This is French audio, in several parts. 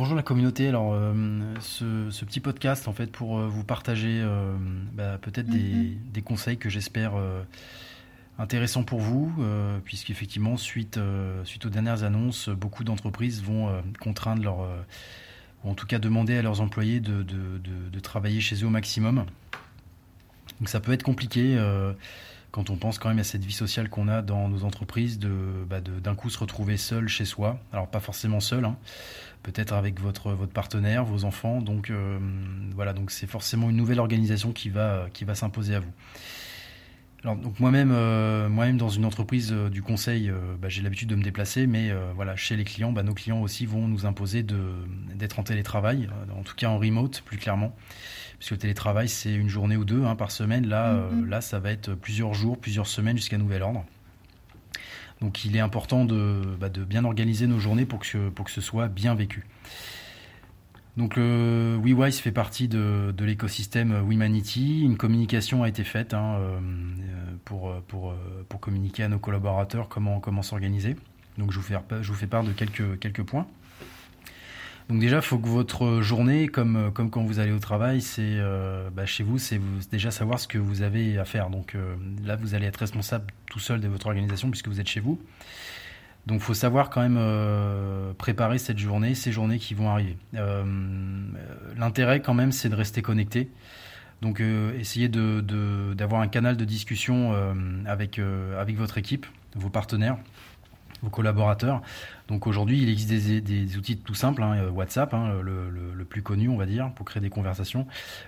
Bonjour la communauté. Alors, euh, ce, petit podcast, en fait, pour euh, vous partager euh, bah, peut-être des, des, conseils que j'espère intéressants pour vous, puisqu'effectivement, suite, suite aux dernières annonces, beaucoup d'entreprises vont contraindre leur, ou en tout cas demander à leurs employés de, de, de, travailler chez eux au maximum. Donc, ça peut être compliqué quand on pense quand même à cette vie sociale qu'on a dans nos entreprises, de bah, d'un coup se retrouver seul chez soi. Alors pas forcément seul, hein. peut-être avec votre votre partenaire, vos enfants. Donc euh, voilà, donc c'est forcément une nouvelle organisation qui va qui va s'imposer à vous. Alors donc moi-même euh, moi-même dans une entreprise euh, du conseil, bah, j'ai l'habitude de me déplacer, mais voilà chez les clients, bah, nos clients aussi vont nous imposer de d'être en télétravail, en tout cas en remote plus clairement puisque le télétravail, c'est une journée ou deux hein, par semaine. Là, euh, là, ça va être plusieurs jours, plusieurs semaines jusqu'à nouvel ordre. Donc il est important de, bah, de, bien organiser nos journées pour que, pour que ce soit bien vécu. Donc le WeWise fait partie de, l'écosystème WeManity. Une communication a été faite hein, euh, pour, pour, pour, communiquer à nos collaborateurs comment, s'organiser. Donc je vous, fais, part de quelques, points. Donc déjà, il faut que votre journée, comme, quand vous allez au travail, euh, bah, chez vous, c'est déjà savoir ce que vous avez à faire. Donc euh, là, vous allez être responsable tout seul de votre organisation puisque vous êtes chez vous. Donc faut savoir quand même euh, préparer cette journée, ces journées qui vont arriver. L'intérêt quand même, c'est de rester connecté. Donc essayez d'avoir de, un canal de discussion avec, avec votre équipe, vos partenaires vos collaborateurs. Donc aujourd'hui, il existe des, outils tout simples, hein, WhatsApp, hein, le, plus connu, on va dire, pour créer des conversations.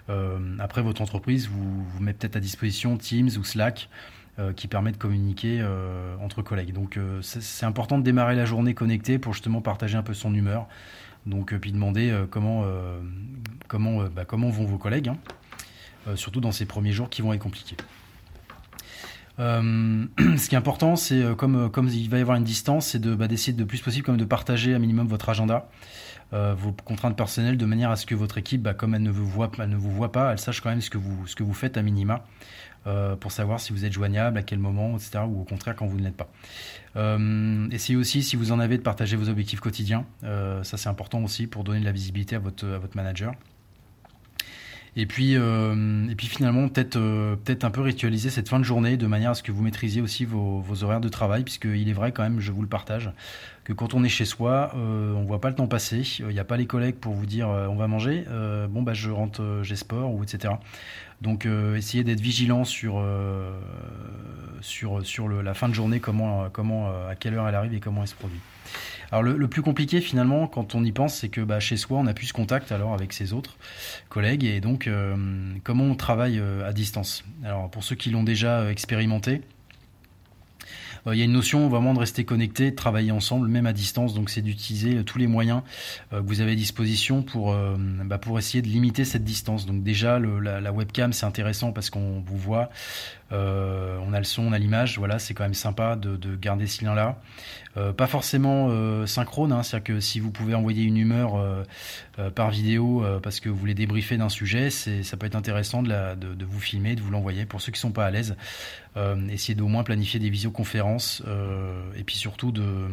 Euh, après, votre entreprise vous, vous met peut-être à disposition Teams ou Slack. Euh, qui permet de communiquer euh, entre collègues. Donc c'est important de démarrer la journée connectée pour justement partager un peu son humeur. Donc puis demander comment comment bah, comment vont vos collègues, hein. surtout dans ces premiers jours qui vont être compliqués. Euh, ce qui est important, c'est euh, comme, euh, comme il va y avoir une distance, c'est de, bah, d'essayer de plus possible comme de partager un minimum votre agenda, vos contraintes personnelles, de manière à ce que votre équipe, bah, comme elle ne, vous voit, pas, elle sache quand même ce que vous, faites à minima. pour savoir si vous êtes joignable, à quel moment, etc., ou au contraire quand vous ne l'êtes pas. essayez aussi, si vous en avez, de partager vos objectifs quotidiens. ça, c'est important aussi pour donner de la visibilité à votre manager. Et puis, euh, et puis finalement, peut-être euh, peut-être un peu ritualiser cette fin de journée de manière à ce que vous maîtrisiez aussi vos, horaires de travail, puisqu'il est vrai quand même, je vous le partage, que quand on est chez soi, euh, on voit pas le temps passer. Il n'y a pas les collègues pour vous dire on va manger. bon bah je rentre, j'ai sport ou etc. Donc essayez d'être vigilant sur sur sur le, la fin de journée, comment comment à quelle heure elle arrive et comment elle se produit. Alors le, plus compliqué finalement, quand on y pense, c'est que bah, chez soi, on n'a plus ce contact alors avec ses autres collègues et donc euh, comment on travaille euh, à distance? Alors pour ceux qui l'ont déjà euh, expérimenté, il y a une notion vraiment de rester connecté, de travailler ensemble, même à distance. Donc, c'est d'utiliser tous les moyens que vous avez à disposition pour, bah, pour essayer de limiter cette distance. Donc, déjà, la, webcam, c'est intéressant parce qu'on vous voit. Euh, on a le son, on a l'image, voilà, c'est quand même sympa de, garder ce lien-là. Euh, pas forcément euh, synchrone, hein, c'est-à-dire que si vous pouvez envoyer une humeur par vidéo parce que vous voulez débriefer d'un sujet, ça peut être intéressant de, vous filmer, de vous l'envoyer. Pour ceux qui sont pas à l'aise, essayez d'au moins planifier des visioconférences et puis surtout de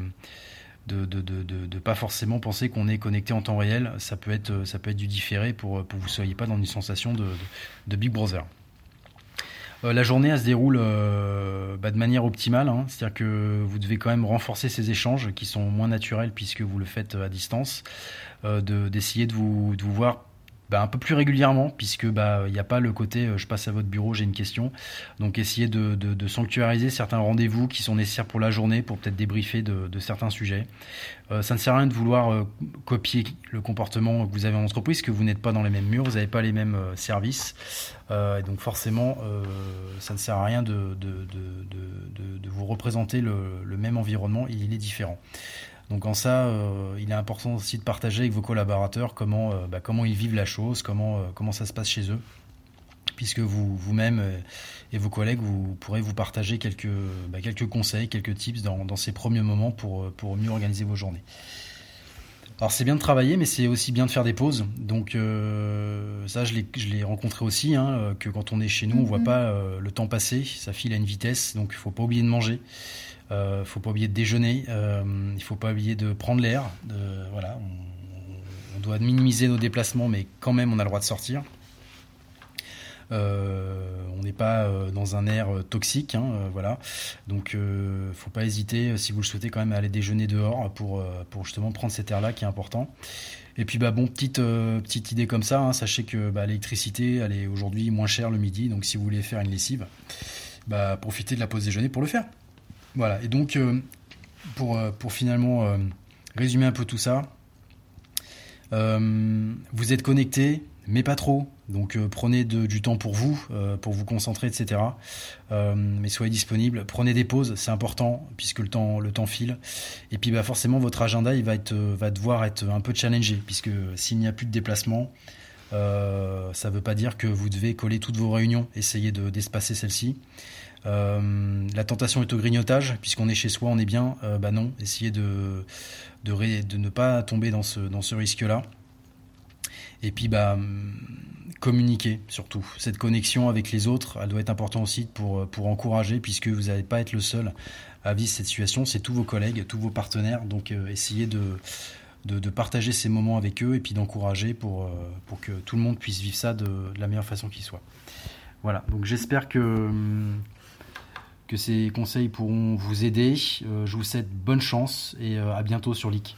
de, pas forcément penser qu'on est connecté en temps réel. Ça peut être, ça peut être du différé pour, pour que vous ne soyez pas dans une sensation de, Big Brother. Euh, la journée, elle se déroule euh, bah, de manière optimale. Hein. C'est-à-dire que vous devez quand même renforcer ces échanges qui sont moins naturels puisque vous le faites à distance. Euh, d'essayer de, vous, de vous voir bah, un peu plus régulièrement, puisque bah il n'y a pas le côté je passe à votre bureau, j'ai une question. Donc essayez de, de, sanctuariser certains rendez-vous qui sont nécessaires pour la journée, pour peut-être débriefer de, certains sujets. Euh, ça ne sert à rien de vouloir euh, copier le comportement que vous avez en entreprise, que vous n'êtes pas dans les mêmes murs, vous n'avez pas les mêmes euh, services. et donc forcément, ça ne sert à rien de, de vous représenter le, le, même environnement, il est différent. Donc en ça, euh, il est important aussi de partager avec vos collaborateurs comment, euh, bah, comment ils vivent la chose, comment, euh, comment ça se passe chez eux, puisque vous, vous-même et vos collègues, vous pourrez vous partager quelques, bah, quelques conseils, quelques tips dans, dans, ces premiers moments pour, pour mieux organiser vos journées. Alors c'est bien de travailler, mais c'est aussi bien de faire des pauses. Donc ça, je l'ai rencontré aussi, hein, que quand on est chez nous, on voit mm-hmm. pas le temps passer, ça file à une vitesse, donc il faut pas oublier de manger. Euh, faut pas oublier de déjeuner. Euh, il faut pas oublier de prendre l'air. Voilà, on, doit minimiser nos déplacements, mais quand même on a le droit de sortir. On n'est pas dans un air toxique, hein, voilà. Donc, faut pas hésiter si vous le souhaitez quand même à aller déjeuner dehors pour pour justement prendre cet air-là qui est important. Et puis bah bon, petite petite idée comme ça. Hein, sachez que bah, l'électricité, elle est aujourd'hui moins chère le midi, donc si vous voulez faire une lessive, bah profitez de la pause déjeuner pour le faire. Voilà. Et donc pour pour finalement résumer un peu tout ça, euh, vous êtes connecté, mais pas trop. Donc euh, prenez du temps pour vous, euh, pour vous concentrer, etc. mais soyez disponible. Prenez des pauses, c'est important puisque le temps, le temps file. Et puis bah, forcément votre agenda il va devoir être un peu challengé puisque s'il n'y a plus de déplacement, ça ne veut pas dire que vous devez coller toutes vos réunions. Essayez de d'espacer celles-ci. la tentation est au grignotage, puisqu'on est chez soi, on est bien. bah non, essayez de, ne pas tomber dans ce risque-là. Et puis, bah, communiquer surtout. Cette connexion avec les autres, elle doit être importante aussi pour, pour encourager, puisque vous n'allez pas être le seul à vivre cette situation. C'est tous vos collègues, tous vos partenaires. Donc, euh, essayez de, de, partager ces moments avec eux et puis d'encourager pour, euh, pour que tout le monde puisse vivre ça de, la meilleure façon qui soit. Voilà, donc j'espère que que ces conseils pourront vous aider. Euh, je vous souhaite bonne chance et euh, à bientôt sur Leak.